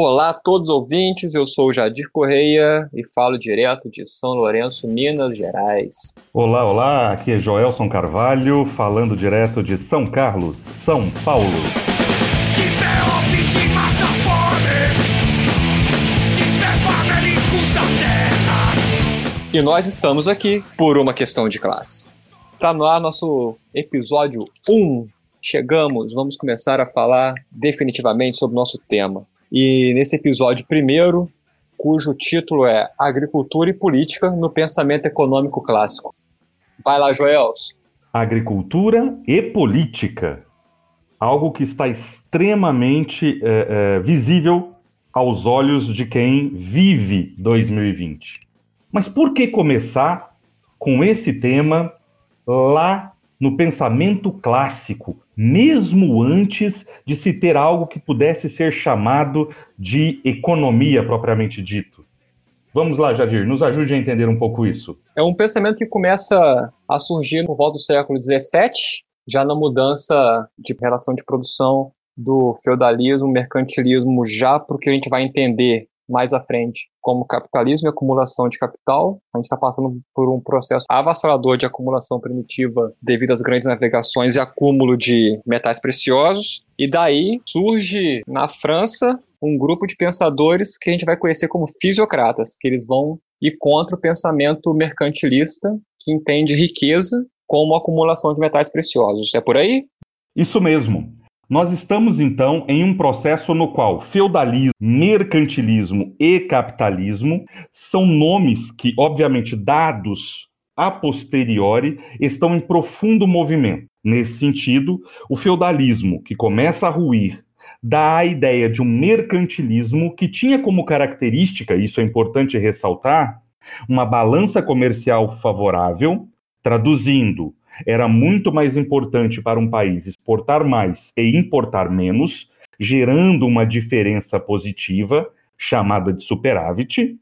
Olá a todos os ouvintes, eu sou o Jadir Correia e falo direto de São Lourenço, Minas Gerais. Olá, olá, aqui é Joelson Carvalho, falando direto de São Carlos, São Paulo. E nós estamos aqui por uma questão de classe. Está no ar nosso episódio 1. Chegamos, vamos começar a falar definitivamente sobre o nosso tema. E nesse episódio primeiro, cujo título é Agricultura e Política no Pensamento Econômico Clássico. Vai lá, Joels. Agricultura e política. Algo que está extremamente é, é, visível aos olhos de quem vive 2020. Mas por que começar com esse tema lá no pensamento clássico, mesmo antes de se ter algo que pudesse ser chamado de economia propriamente dito. Vamos lá, Jadir, nos ajude a entender um pouco isso. É um pensamento que começa a surgir no volta do século XVII, já na mudança de relação de produção do feudalismo, mercantilismo, já para o que a gente vai entender mais à frente, como capitalismo e acumulação de capital. A gente está passando por um processo avassalador de acumulação primitiva devido às grandes navegações e acúmulo de metais preciosos. E daí surge na França um grupo de pensadores que a gente vai conhecer como fisiocratas, que eles vão ir contra o pensamento mercantilista que entende riqueza como acumulação de metais preciosos. É por aí? Isso mesmo. Nós estamos, então, em um processo no qual feudalismo, mercantilismo e capitalismo são nomes que, obviamente, dados a posteriori, estão em profundo movimento. Nesse sentido, o feudalismo, que começa a ruir, dá a ideia de um mercantilismo que tinha como característica, isso é importante ressaltar, uma balança comercial favorável, traduzindo era muito mais importante para um país exportar mais e importar menos, gerando uma diferença positiva, chamada de superávit.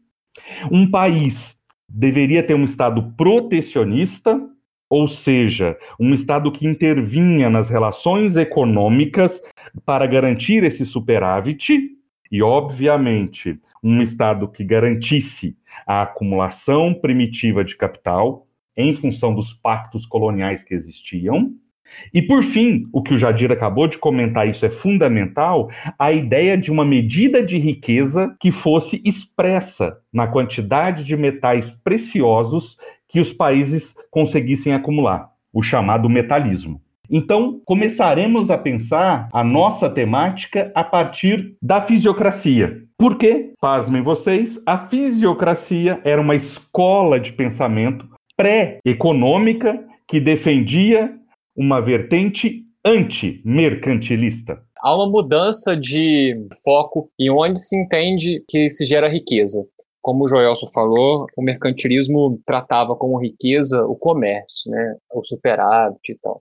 Um país deveria ter um Estado protecionista, ou seja, um Estado que intervinha nas relações econômicas para garantir esse superávit, e, obviamente, um Estado que garantisse a acumulação primitiva de capital, em função dos pactos coloniais que existiam. E por fim, o que o Jadir acabou de comentar, isso é fundamental, a ideia de uma medida de riqueza que fosse expressa na quantidade de metais preciosos que os países conseguissem acumular, o chamado metalismo. Então, começaremos a pensar a nossa temática a partir da fisiocracia. Por quê? Pasmem vocês, a fisiocracia era uma escola de pensamento pré-econômica que defendia uma vertente anti-mercantilista. Há uma mudança de foco em onde se entende que se gera riqueza. Como o Joelson falou, o mercantilismo tratava como riqueza o comércio, né, o superávit e tal.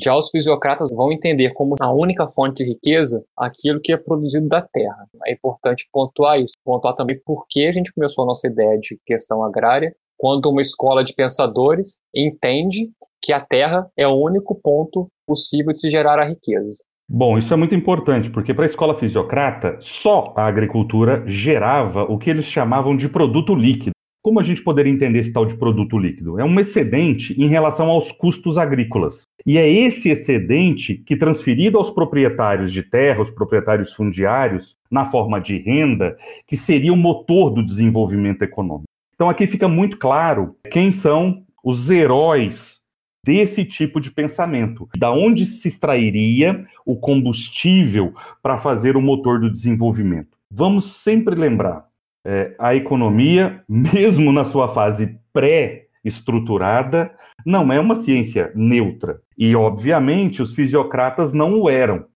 Já os fisiocratas vão entender como a única fonte de riqueza aquilo que é produzido da terra. É importante pontuar isso, pontuar também por que a gente começou a nossa ideia de questão agrária quando uma escola de pensadores entende que a Terra é o único ponto possível de se gerar a riqueza. Bom, isso é muito importante, porque para a escola fisiocrata, só a agricultura gerava o que eles chamavam de produto líquido. Como a gente poderia entender esse tal de produto líquido? É um excedente em relação aos custos agrícolas. E é esse excedente que, transferido aos proprietários de terra, os proprietários fundiários, na forma de renda, que seria o motor do desenvolvimento econômico. Então aqui fica muito claro quem são os heróis desse tipo de pensamento. Da onde se extrairia o combustível para fazer o motor do desenvolvimento? Vamos sempre lembrar, é, a economia, mesmo na sua fase pré-estruturada, não é uma ciência neutra. E, obviamente, os fisiocratas não o eram.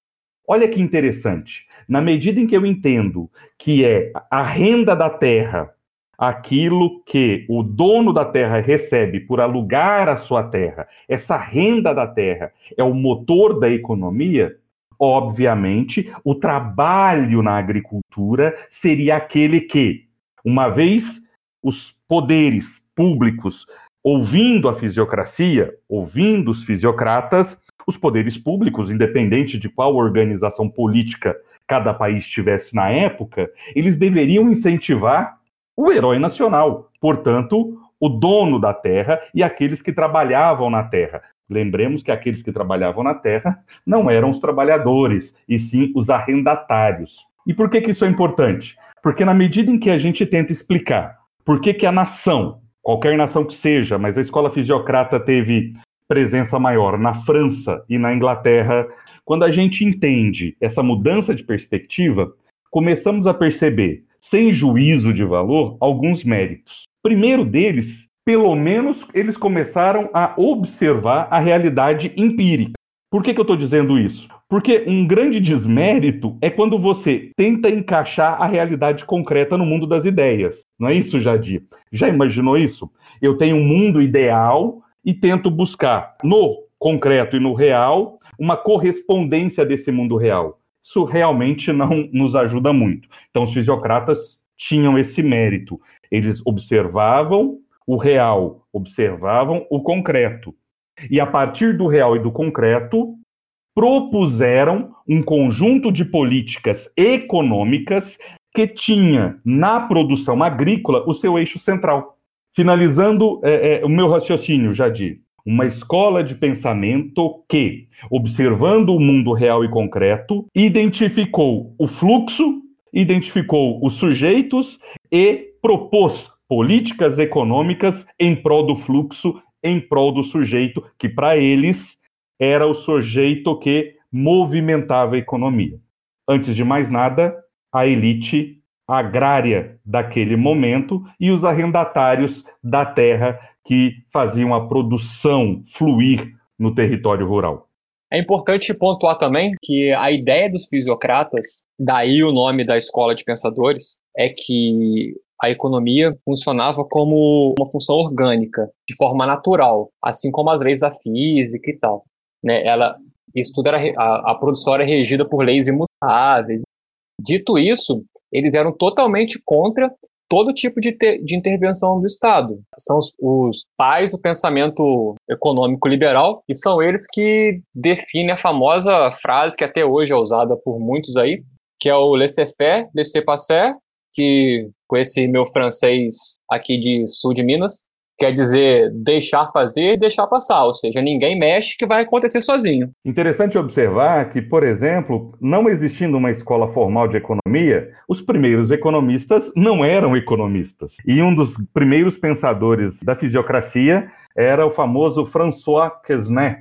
Olha que interessante. Na medida em que eu entendo que é a renda da terra aquilo que o dono da terra recebe por alugar a sua terra, essa renda da terra é o motor da economia, obviamente, o trabalho na agricultura seria aquele que, uma vez os poderes públicos ouvindo a fisiocracia, ouvindo os fisiocratas, os poderes públicos, independente de qual organização política cada país tivesse na época, eles deveriam incentivar o herói nacional, portanto, o dono da terra e aqueles que trabalhavam na terra. Lembremos que aqueles que trabalhavam na terra não eram os trabalhadores, e sim os arrendatários. E por que, que isso é importante? Porque na medida em que a gente tenta explicar por que, que a nação, qualquer nação que seja, mas a escola fisiocrata teve presença maior na França e na Inglaterra, quando a gente entende essa mudança de perspectiva, começamos a perceber, sem juízo de valor, alguns méritos. Primeiro deles, pelo menos eles começaram a observar a realidade empírica. Por que, que eu estou dizendo isso? Porque um grande desmérito é quando você tenta encaixar a realidade concreta no mundo das ideias. Não é isso, Jadir? Já imaginou isso? Eu tenho um mundo ideal e tento buscar no concreto e no real uma correspondência desse mundo real. Isso realmente não nos ajuda muito. Então, os fisiocratas tinham esse mérito. Eles observavam o real, observavam o concreto. E a partir do real e do concreto, propuseram um conjunto de políticas econômicas que tinha na produção agrícola o seu eixo central. Finalizando é, é, o meu raciocínio, Jadir, uma escola de pensamento que, observando o mundo real e concreto, identificou o fluxo, identificou os sujeitos e propôs políticas econômicas em prol do fluxo, em prol do sujeito, que para eles era o sujeito que movimentava a economia. Antes de mais nada, a elite agrária daquele momento e os arrendatários da terra que faziam a produção fluir no território rural. É importante pontuar também que a ideia dos fisiocratas, daí o nome da escola de pensadores, é que a economia funcionava como uma função orgânica, de forma natural, assim como as leis da física e tal né, ela, isso tudo era, a, a produção era regida por leis imutáveis. Dito isso, eles eram totalmente contra todo tipo de, te, de intervenção do Estado. São os, os, pais do pensamento econômico liberal e são eles que definem a famosa frase que até hoje é usada por muitos aí, que é o laissez-faire, laissez-passer, que com esse meu francês aqui de sul de Minas, quer dizer deixar fazer e deixar passar, ou seja, ninguém mexe que vai acontecer sozinho. Interessante observar que, por exemplo, não existindo uma escola formal de economia, os primeiros economistas não eram economistas. E um dos primeiros pensadores da fisiocracia era o famoso François Quesnay,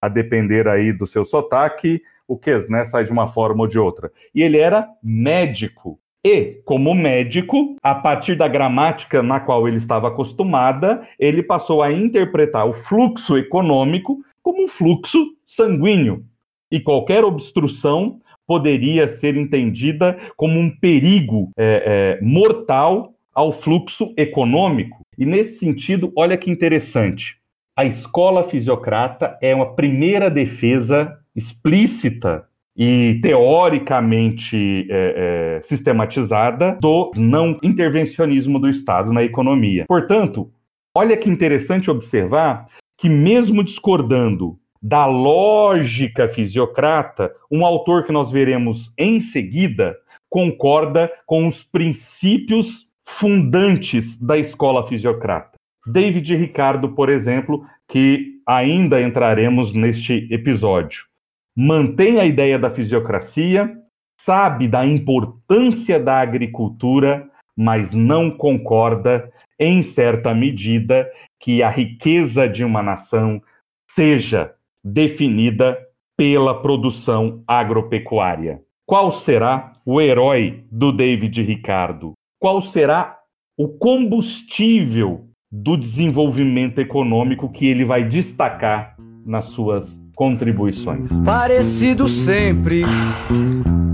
a depender aí do seu sotaque, o Quesnay sai de uma forma ou de outra. E ele era médico. E, como médico, a partir da gramática na qual ele estava acostumada, ele passou a interpretar o fluxo econômico como um fluxo sanguíneo. E qualquer obstrução poderia ser entendida como um perigo é, é, mortal ao fluxo econômico. E nesse sentido, olha que interessante. A escola fisiocrata é uma primeira defesa explícita e teoricamente é, é, sistematizada do não intervencionismo do Estado na economia. Portanto, olha que interessante observar que, mesmo discordando da lógica fisiocrata, um autor que nós veremos em seguida concorda com os princípios fundantes da escola fisiocrata. David Ricardo, por exemplo, que ainda entraremos neste episódio mantém a ideia da fisiocracia, sabe da importância da agricultura, mas não concorda, em certa medida, que a riqueza de uma nação seja definida pela produção agropecuária. Qual será o herói do David Ricardo? Qual será o combustível do desenvolvimento econômico que ele vai destacar nas suas contribuições. Parecido sempre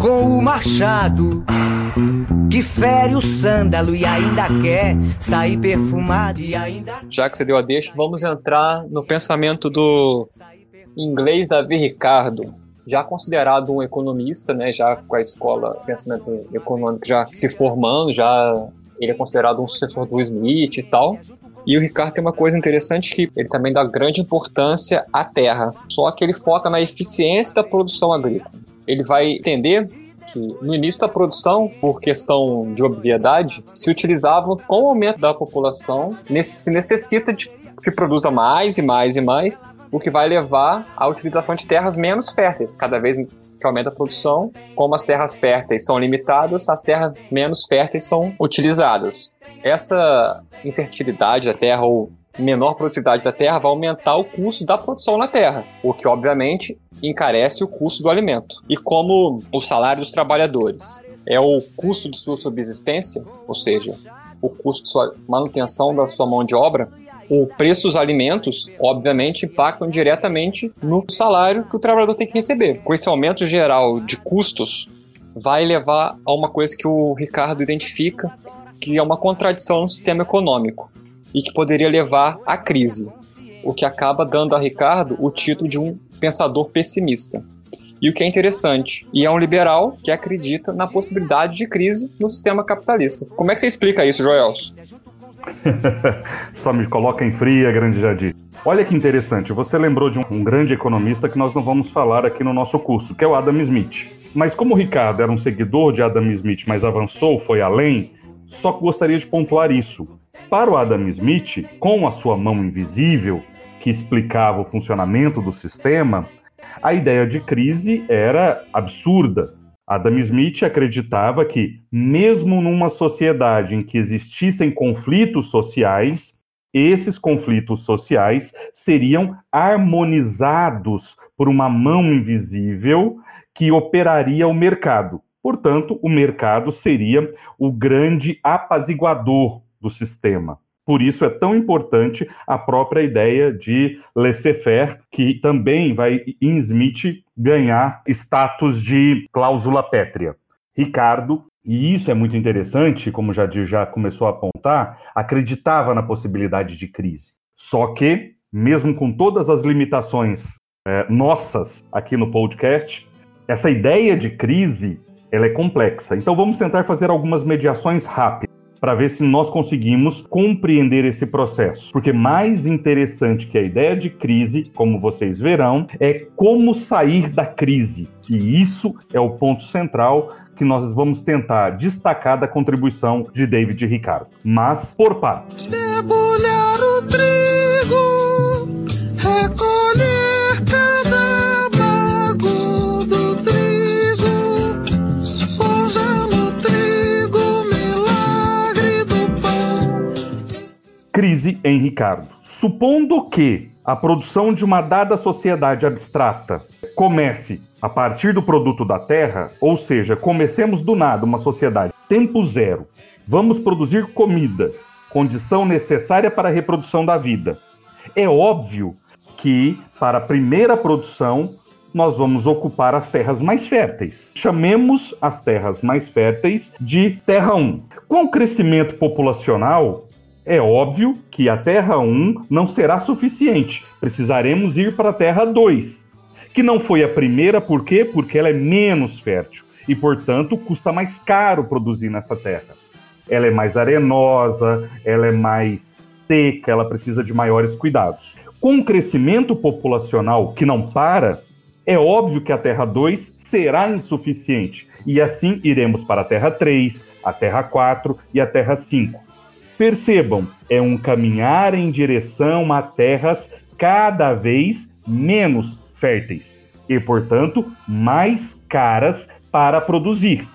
com o machado que fere o sândalo e ainda quer sair perfumado e ainda. Já que você deu a deixa, vamos entrar no pensamento do inglês Davi Ricardo, já considerado um economista, né, já com a escola pensamento econômico já se formando, já ele é considerado um sucessor do Smith e tal. E o Ricardo tem uma coisa interessante que ele também dá grande importância à terra, só que ele foca na eficiência da produção agrícola. Ele vai entender que no início da produção, por questão de obviedade, se utilizava com o aumento da população, se necessita de que se produza mais e mais e mais, o que vai levar à utilização de terras menos férteis, cada vez que aumenta a produção, como as terras férteis são limitadas, as terras menos férteis são utilizadas. Essa infertilidade da terra ou menor produtividade da terra vai aumentar o custo da produção na terra, o que obviamente encarece o custo do alimento. E como o salário dos trabalhadores é o custo de sua subsistência, ou seja, o custo de sua manutenção da sua mão de obra, o preço dos alimentos, obviamente, impactam diretamente no salário que o trabalhador tem que receber. Com esse aumento geral de custos, vai levar a uma coisa que o Ricardo identifica, que é uma contradição no sistema econômico e que poderia levar à crise, o que acaba dando a Ricardo o título de um pensador pessimista. E o que é interessante, e é um liberal que acredita na possibilidade de crise no sistema capitalista. Como é que você explica isso, Joelso? Só me coloca em fria, grande Jadir. Olha que interessante, você lembrou de um, um, grande economista que nós não vamos falar aqui no nosso curso, que é o Adam Smith. Mas como o Ricardo era um seguidor de Adam Smith, mas avançou, foi além, só gostaria de pontuar isso. Para o Adam Smith, com a sua mão invisível, que explicava o funcionamento do sistema, a ideia de crise era absurda. Adam Smith acreditava que, mesmo numa sociedade em que existissem conflitos sociais, esses conflitos sociais seriam harmonizados por uma mão invisível que operaria o mercado. Portanto, o mercado seria o grande apaziguador do sistema. Por isso é tão importante a própria ideia de laissez-faire, que também vai, em Smith, ganhar status de cláusula pétrea. Ricardo, e isso é muito interessante, como já já começou a apontar, acreditava na possibilidade de crise. Só que, mesmo com todas as limitações é, nossas aqui no podcast, essa ideia de crise ela é complexa. Então vamos tentar fazer algumas mediações rápidas para ver se nós conseguimos compreender esse processo. Porque mais interessante que a ideia de crise, como vocês verão, é como sair da crise. E isso é o ponto central que nós vamos tentar destacar da contribuição de David Ricardo. Mas por partes. Debulhar em Ricardo. Supondo que a produção de uma dada sociedade abstrata comece a partir do produto da terra, ou seja, comecemos do nada uma sociedade tempo zero, vamos produzir comida, condição necessária para a reprodução da vida. É óbvio que para a primeira produção nós vamos ocupar as terras mais férteis. Chamemos as terras mais férteis de terra 1. Com o crescimento populacional, é óbvio que a terra 1 não será suficiente. Precisaremos ir para a terra 2 que não foi a primeira, por quê? Porque ela é menos fértil e, portanto, custa mais caro produzir nessa terra. Ela é mais arenosa, ela é mais seca, ela precisa de maiores cuidados. Com o crescimento populacional que não para, é óbvio que a Terra 2 será insuficiente e assim iremos para a Terra 3, a Terra 4 e a Terra 5. Percebam, é um caminhar em direção a terras cada vez menos férteis e, portanto, mais caras para produzir.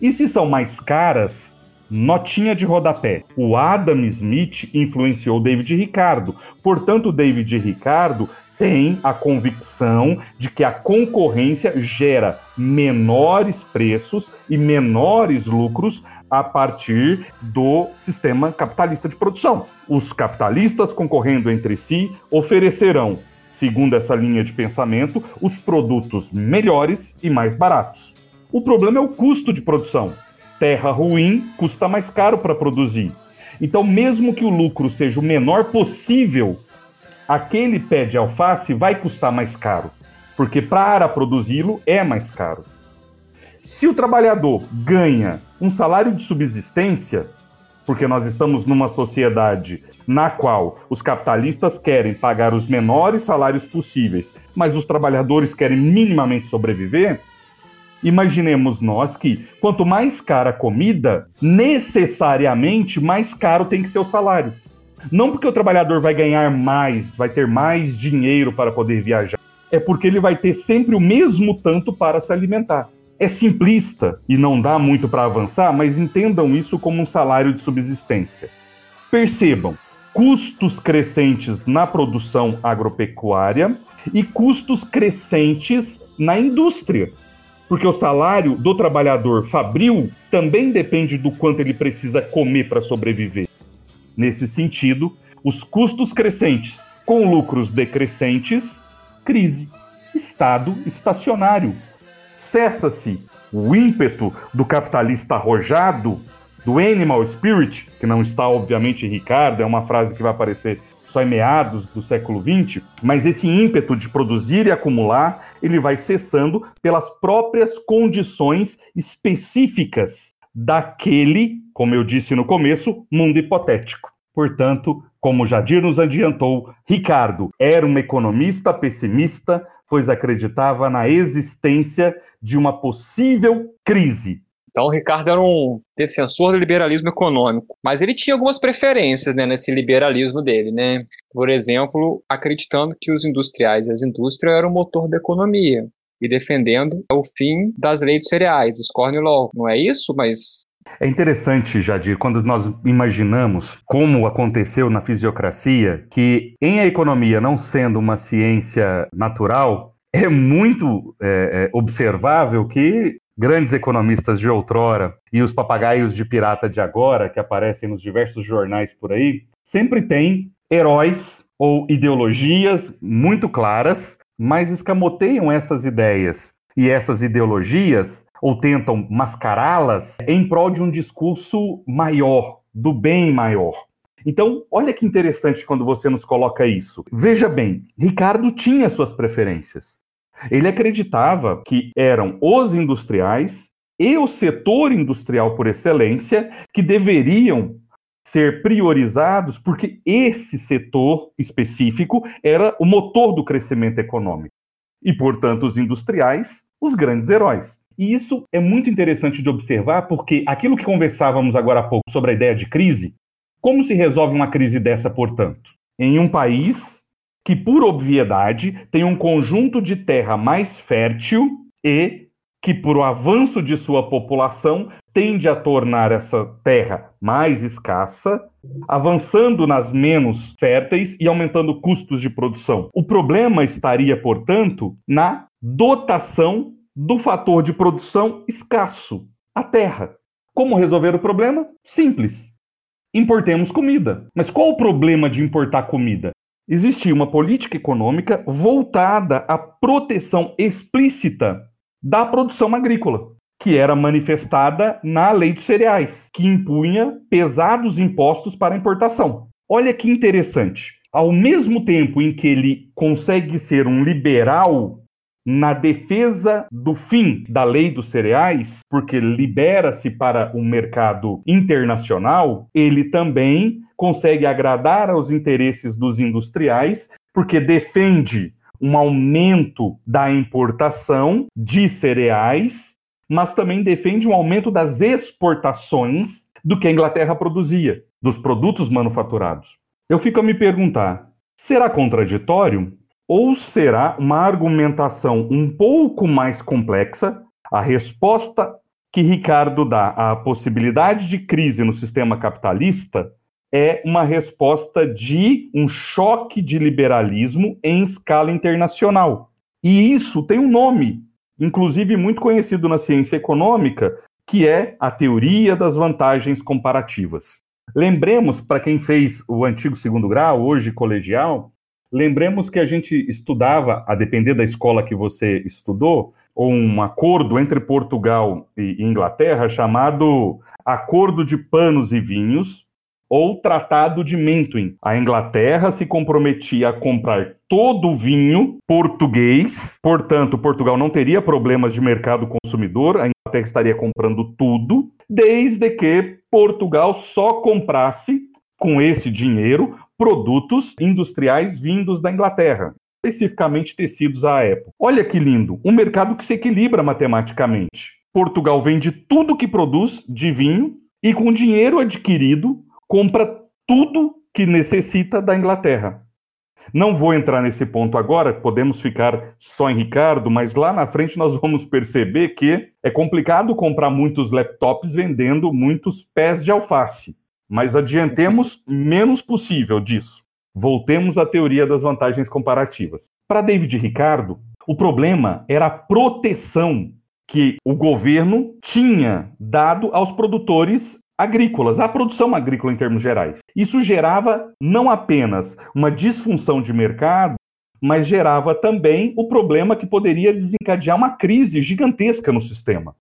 E se são mais caras, notinha de rodapé. O Adam Smith influenciou David Ricardo. Portanto, David Ricardo tem a convicção de que a concorrência gera menores preços e menores lucros a partir do sistema capitalista de produção. Os capitalistas concorrendo entre si oferecerão segundo essa linha de pensamento, os produtos melhores e mais baratos. O problema é o custo de produção. Terra ruim custa mais caro para produzir. Então, mesmo que o lucro seja o menor possível, aquele pé de alface vai custar mais caro, porque para produzi-lo é mais caro. Se o trabalhador ganha um salário de subsistência, porque nós estamos numa sociedade na qual os capitalistas querem pagar os menores salários possíveis, mas os trabalhadores querem minimamente sobreviver, imaginemos nós que quanto mais cara a comida, necessariamente mais caro tem que ser o salário. Não porque o trabalhador vai ganhar mais, vai ter mais dinheiro para poder viajar, é porque ele vai ter sempre o mesmo tanto para se alimentar. É simplista e não dá muito para avançar, mas entendam isso como um salário de subsistência. Percebam, custos crescentes na produção agropecuária e custos crescentes na indústria. Porque o salário do trabalhador fabril também depende do quanto ele precisa comer para sobreviver. Nesse sentido, os custos crescentes com lucros decrescentes, crise. Estado estacionário. Cessa-se o ímpeto do capitalista arrojado, do animal spirit, que não está, obviamente, em Ricardo, é uma frase que vai aparecer só em meados do século XX, mas esse ímpeto de produzir e acumular, ele vai cessando pelas próprias condições específicas daquele, como eu disse no começo, mundo hipotético. Portanto, como Jadir nos adiantou, Ricardo era um economista pessimista, pois acreditava na existência de uma possível crise. Então, o Ricardo era um defensor do liberalismo econômico, mas ele tinha algumas preferências né, nesse liberalismo dele. Né? Por exemplo, acreditando que os industriais e as indústrias eram o motor da economia e defendendo o fim das leis de cereais, os corn law. Não é isso? Mas é interessante, Jadir, quando nós imaginamos como aconteceu na fisiocracia, que em a economia não sendo uma ciência natural, é muito é, é, observável que grandes economistas de outrora e os papagaios de pirata de agora, que aparecem nos diversos jornais por aí, sempre têm heróis ou ideologias muito claras mas escamoteiam essas ideias. E essas ideologias, ou tentam mascará-las, em prol de um discurso maior, do bem maior. Então, olha que interessante quando você nos coloca isso. Veja bem, Ricardo tinha suas preferências. Ele acreditava que eram os industriais e o setor industrial por excelência que deveriam ser priorizados porque esse setor específico era o motor do crescimento econômico. E, portanto, os industriais, os grandes heróis. E isso é muito interessante de observar porque aquilo que conversávamos agora há pouco sobre a ideia de crise, como se resolve uma crise dessa, portanto? Em um país que, por obviedade, tem um conjunto de terra mais fértil e que, por o avanço de sua população, tende a tornar essa terra mais escassa, avançando nas menos férteis e aumentando custos de produção. O problema estaria, portanto, na dotação do fator de produção escasso, a terra. Como resolver o problema? Simples. Importemos comida. Mas qual o problema de importar comida? Existia uma política econômica voltada à proteção explícita da produção agrícola, que era manifestada na lei dos cereais, que impunha pesados impostos para importação. Olha que interessante. Ao mesmo tempo em que ele consegue ser um liberal na defesa do fim da lei dos cereais, porque libera-se para o um mercado internacional, ele também consegue agradar aos interesses dos industriais, porque defende um aumento da importação de cereais, mas também defende um aumento das exportações do que a Inglaterra produzia, dos produtos manufaturados. Eu fico a me perguntar: será contraditório? Ou será uma argumentação um pouco mais complexa? A resposta que Ricardo dá à possibilidade de crise no sistema capitalista é uma resposta de um choque de liberalismo em escala internacional. E isso tem um nome, inclusive muito conhecido na ciência econômica, que é a teoria das vantagens comparativas. Lembremos, para quem fez o antigo segundo grau, hoje colegial, lembremos que a gente estudava, a depender da escola que você estudou, um acordo entre Portugal e Inglaterra chamado Acordo de Panos e Vinhos, ou Tratado de Mentoin. A Inglaterra se comprometia a comprar todo o vinho português, portanto, Portugal não teria problemas de mercado consumidor, a Inglaterra estaria comprando tudo, desde que Portugal só comprasse com esse dinheiro produtos industriais vindos da Inglaterra especificamente tecidos à época. Olha que lindo, um mercado que se equilibra matematicamente. Portugal vende tudo que produz de vinho e com dinheiro adquirido compra tudo que necessita da Inglaterra. Não vou entrar nesse ponto agora, podemos ficar só em Ricardo, mas lá na frente nós vamos perceber que é complicado comprar muitos laptops vendendo muitos pés de alface. Mas adiantemos menos possível disso. Voltemos à teoria das vantagens comparativas. Para David Ricardo, o problema era a proteção que o governo tinha dado aos produtores agrícolas, à produção agrícola em termos gerais. Isso gerava não apenas uma disfunção de mercado, mas gerava também o problema que poderia desencadear uma crise gigantesca no sistema.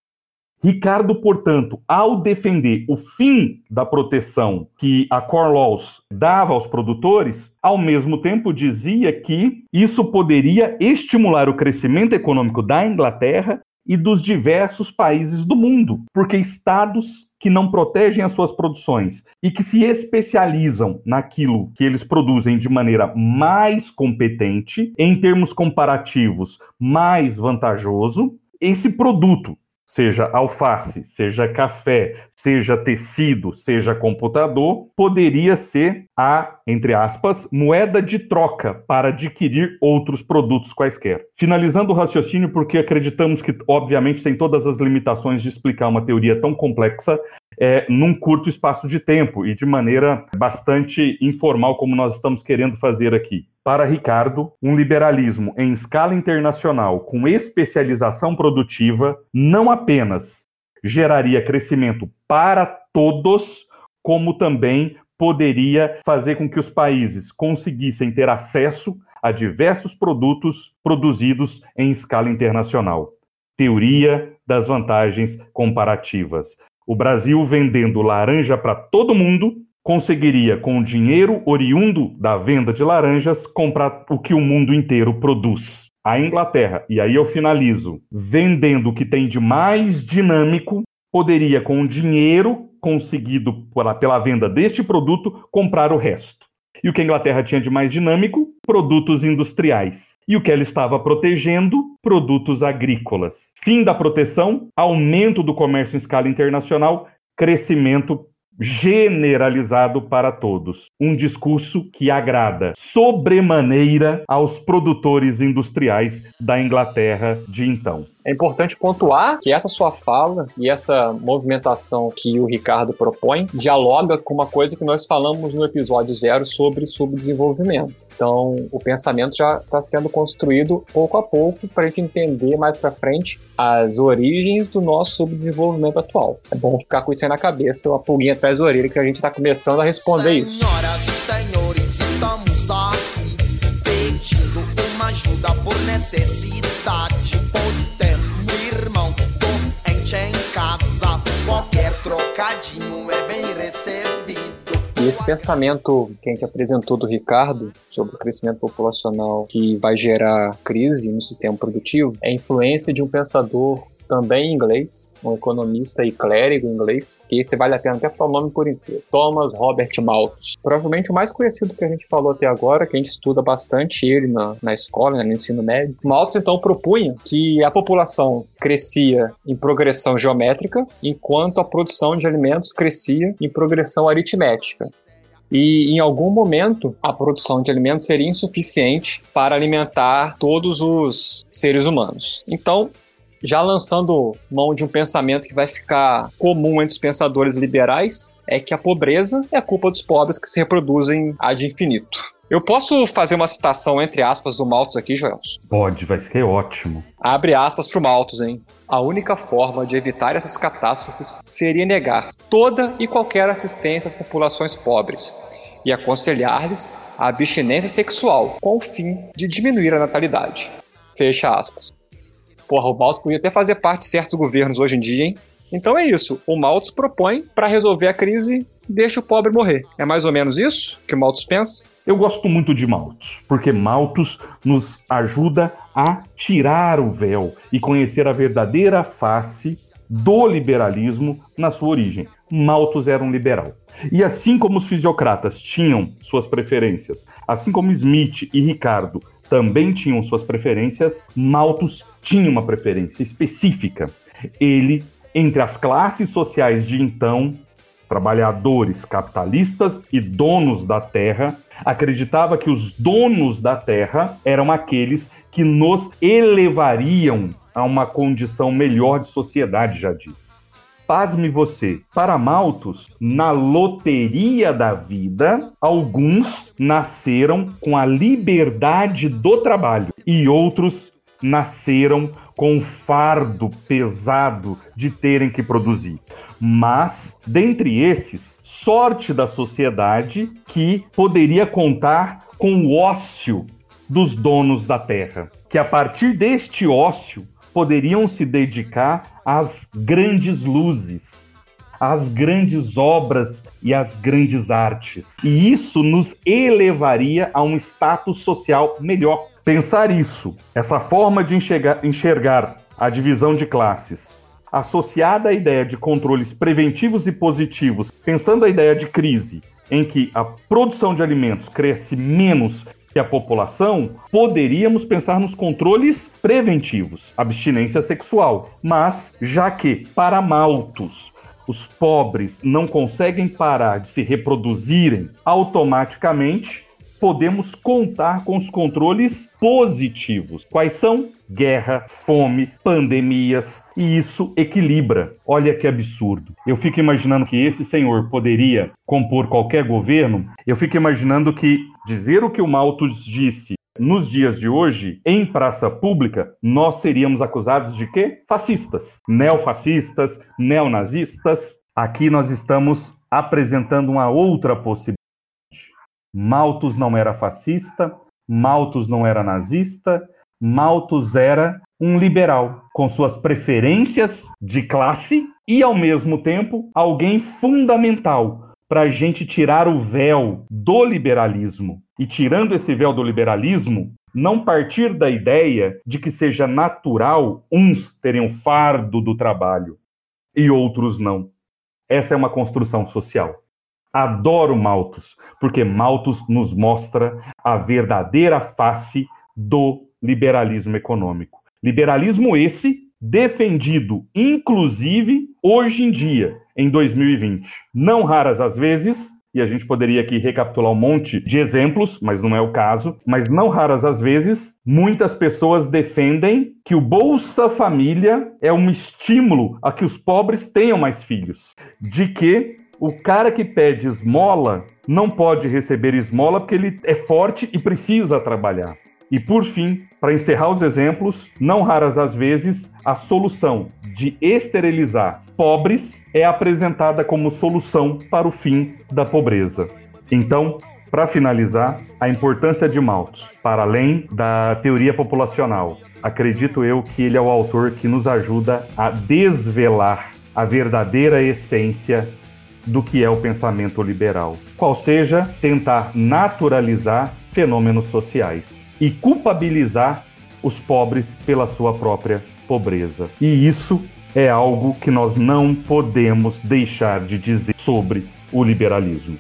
Ricardo, portanto, ao defender o fim da proteção que a Core Laws dava aos produtores, ao mesmo tempo dizia que isso poderia estimular o crescimento econômico da Inglaterra e dos diversos países do mundo, porque estados que não protegem as suas produções e que se especializam naquilo que eles produzem de maneira mais competente, em termos comparativos mais vantajoso, esse produto seja alface, seja café, seja tecido, seja computador, poderia ser a, entre aspas, moeda de troca para adquirir outros produtos quaisquer. Finalizando o raciocínio, porque acreditamos que, obviamente, tem todas as limitações de explicar uma teoria tão complexa é, num curto espaço de tempo e de maneira bastante informal, como nós estamos querendo fazer aqui. Para Ricardo, um liberalismo em escala internacional com especialização produtiva não apenas geraria crescimento para todos, como também poderia fazer com que os países conseguissem ter acesso a diversos produtos produzidos em escala internacional. Teoria das vantagens comparativas. O Brasil vendendo laranja para todo mundo conseguiria, com o dinheiro oriundo da venda de laranjas, comprar o que o mundo inteiro produz. A Inglaterra, e aí eu finalizo, vendendo o que tem de mais dinâmico, poderia, com o dinheiro conseguido pela, pela venda deste produto, comprar o resto. E o que a Inglaterra tinha de mais dinâmico? Produtos industriais. E o que ela estava protegendo? Produtos agrícolas. Fim da proteção, aumento do comércio em escala internacional, crescimento generalizado para todos. Um discurso que agrada sobremaneira aos produtores industriais da Inglaterra de então. É importante pontuar que essa sua fala e essa movimentação que o Ricardo propõe dialoga com uma coisa que nós falamos no episódio zero sobre subdesenvolvimento. Então, o pensamento já está sendo construído pouco a pouco para a gente entender mais para frente as origens do nosso subdesenvolvimento atual. É bom ficar com isso aí na cabeça, uma pulguinha atrás da orelha, que a gente está começando a responder isso. Senhoras e senhores, estamos aqui pedindo uma ajuda por necessidade. Irmão doente em casa, qualquer trocadinho é bem recebido. E esse pensamento que a gente apresentou do Ricardo sobre o crescimento populacional que vai gerar crise no sistema produtivo é influência de um pensador também inglês, um economista e clérigo inglês, que esse vale a pena até falar o nome por inteiro, Thomas Robert Malthus. Provavelmente o mais conhecido que a gente falou até agora, que a gente estuda bastante ele na, na escola, né, no ensino médio. Malthus então propunha que a população crescia em progressão geométrica, enquanto a produção de alimentos crescia em progressão aritmética e em algum momento a produção de alimentos seria insuficiente para alimentar todos os seres humanos. Então, já lançando mão de um pensamento que vai ficar comum entre os pensadores liberais, é que a pobreza é a culpa dos pobres que se reproduzem ad infinito. Eu posso fazer uma citação entre aspas do Malthus aqui, Joelson? Pode, vai ser ótimo. Abre aspas pro Malthus, hein? A única forma de evitar essas catástrofes seria negar toda e qualquer assistência às populações pobres e aconselhar-lhes a abstinência sexual, com o fim de diminuir a natalidade. Fecha aspas. Porra, o Malthus podia até fazer parte de certos governos hoje em dia, hein? Então é isso. O Malthus propõe para resolver a crise deixa o pobre morrer. É mais ou menos isso que o Malthus pensa? Eu gosto muito de Malthus, porque Malthus nos ajuda a tirar o véu e conhecer a verdadeira face do liberalismo na sua origem. Malthus era um liberal. E assim como os fisiocratas tinham suas preferências, assim como Smith e Ricardo também tinham suas preferências, Malthus tinha uma preferência específica. Ele, entre as classes sociais de então, trabalhadores capitalistas e donos da terra, acreditava que os donos da terra eram aqueles que nos elevariam a uma condição melhor de sociedade, já dito. Pasme você, para Malthus, na loteria da vida, alguns nasceram com a liberdade do trabalho e outros nasceram com o fardo pesado de terem que produzir. Mas, dentre esses, sorte da sociedade que poderia contar com o ócio dos donos da terra, que a partir deste ócio poderiam se dedicar às grandes luzes, às grandes obras e às grandes artes. E isso nos elevaria a um status social melhor. Pensar isso, essa forma de enxergar, enxergar a divisão de classes, associada à ideia de controles preventivos e positivos, pensando a ideia de crise, em que a produção de alimentos cresce menos que a população, poderíamos pensar nos controles preventivos, abstinência sexual. Mas, já que para maltos os pobres não conseguem parar de se reproduzirem, automaticamente podemos contar com os controles positivos. Quais são? Guerra, fome, pandemias, e isso equilibra. Olha que absurdo. Eu fico imaginando que esse senhor poderia compor qualquer governo. Eu fico imaginando que dizer o que o Malthus disse nos dias de hoje, em praça pública, nós seríamos acusados de quê? Fascistas, neofascistas, neonazistas. Aqui nós estamos apresentando uma outra possibilidade. Malthus não era fascista, Malthus não era nazista, Malthus era um liberal, com suas preferências de classe e, ao mesmo tempo, alguém fundamental para a gente tirar o véu do liberalismo. E tirando esse véu do liberalismo, não partir da ideia de que seja natural uns terem o fardo do trabalho e outros não. Essa é uma construção social. Adoro Malthus, porque Malthus nos mostra a verdadeira face do liberalismo econômico. Liberalismo esse defendido, inclusive, hoje em dia, em 2020. Não raras as vezes, e a gente poderia aqui recapitular um monte de exemplos, mas não é o caso, mas não raras as vezes, muitas pessoas defendem que o Bolsa Família é um estímulo a que os pobres tenham mais filhos, de que o cara que pede esmola não pode receber esmola porque ele é forte e precisa trabalhar. E por fim, para encerrar os exemplos, não raras as vezes, a solução de esterilizar pobres é apresentada como solução para o fim da pobreza. Então, para finalizar, a importância de Malthus, para além da teoria populacional, acredito eu que ele é o autor que nos ajuda a desvelar a verdadeira essência do que é o pensamento liberal, qual seja tentar naturalizar fenômenos sociais e culpabilizar os pobres pela sua própria pobreza. E isso é algo que nós não podemos deixar de dizer sobre o liberalismo.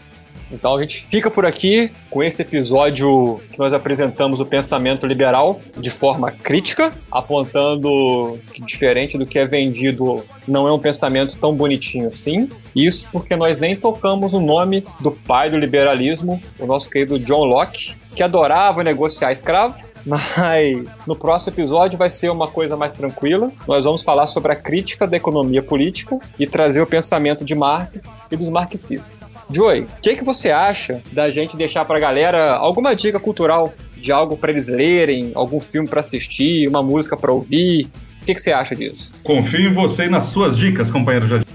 Então a gente fica por aqui com esse episódio que nós apresentamos o pensamento liberal de forma crítica, apontando que diferente do que é vendido, não é um pensamento tão bonitinho assim. Isso porque nós nem tocamos o nome do pai do liberalismo, o nosso querido John Locke, que adorava negociar escravo mas no próximo episódio vai ser uma coisa mais tranquila. Nós vamos falar sobre a crítica da economia política e trazer o pensamento de Marx e dos marxistas. Joey, o que, que você acha da gente deixar pra galera alguma dica cultural de algo para eles lerem, algum filme para assistir, uma música para ouvir? O que, que você acha disso? Confio em você e nas suas dicas, companheiro Jardim.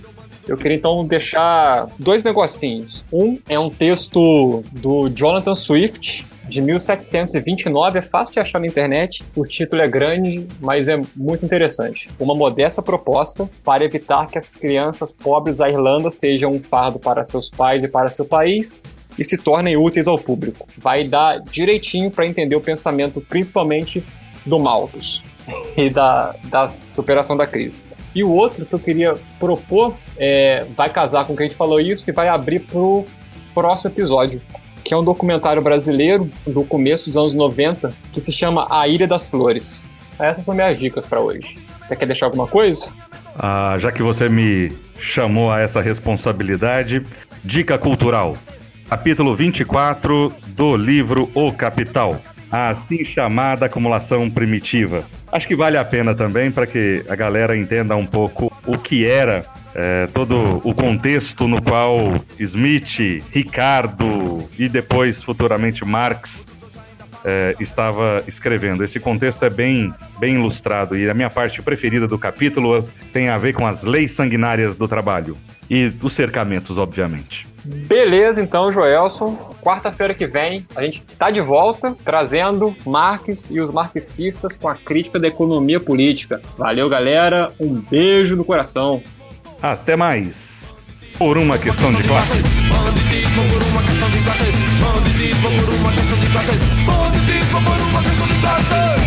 Eu queria então deixar dois negocinhos. Um é um texto do Jonathan Swift, de 1729, é fácil de achar na internet. O título é grande, mas é muito interessante. Uma modesta proposta para evitar que as crianças pobres da Irlanda sejam um fardo para seus pais e para seu país e se tornem úteis ao público. Vai dar direitinho para entender o pensamento, principalmente do Malthus e da, da superação da crise. E o outro que eu queria propor é, vai casar com o que a gente falou isso e vai abrir para o próximo episódio, que é um documentário brasileiro do começo dos anos 90 que se chama A Ilha das Flores. Essas são minhas dicas para hoje. Você quer deixar alguma coisa? Ah, já que você me chamou a essa responsabilidade, dica cultural. Capítulo 24 do livro O Capital a assim chamada acumulação primitiva. Acho que vale a pena também para que a galera entenda um pouco o que era é, todo o contexto no qual Smith, Ricardo e depois futuramente Marx é, estava escrevendo. Esse contexto é bem, bem ilustrado e a minha parte preferida do capítulo tem a ver com as leis sanguinárias do trabalho e os cercamentos, obviamente. Beleza, então, Joelson. Quarta-feira que vem a gente está de volta trazendo Marx e os marxistas com a crítica da economia política. Valeu, galera. Um beijo no coração. Até mais. Por uma questão de classe. Banditismo por uma questão de classe. Banditismo por uma questão de classe. Banditismo por uma questão de classe.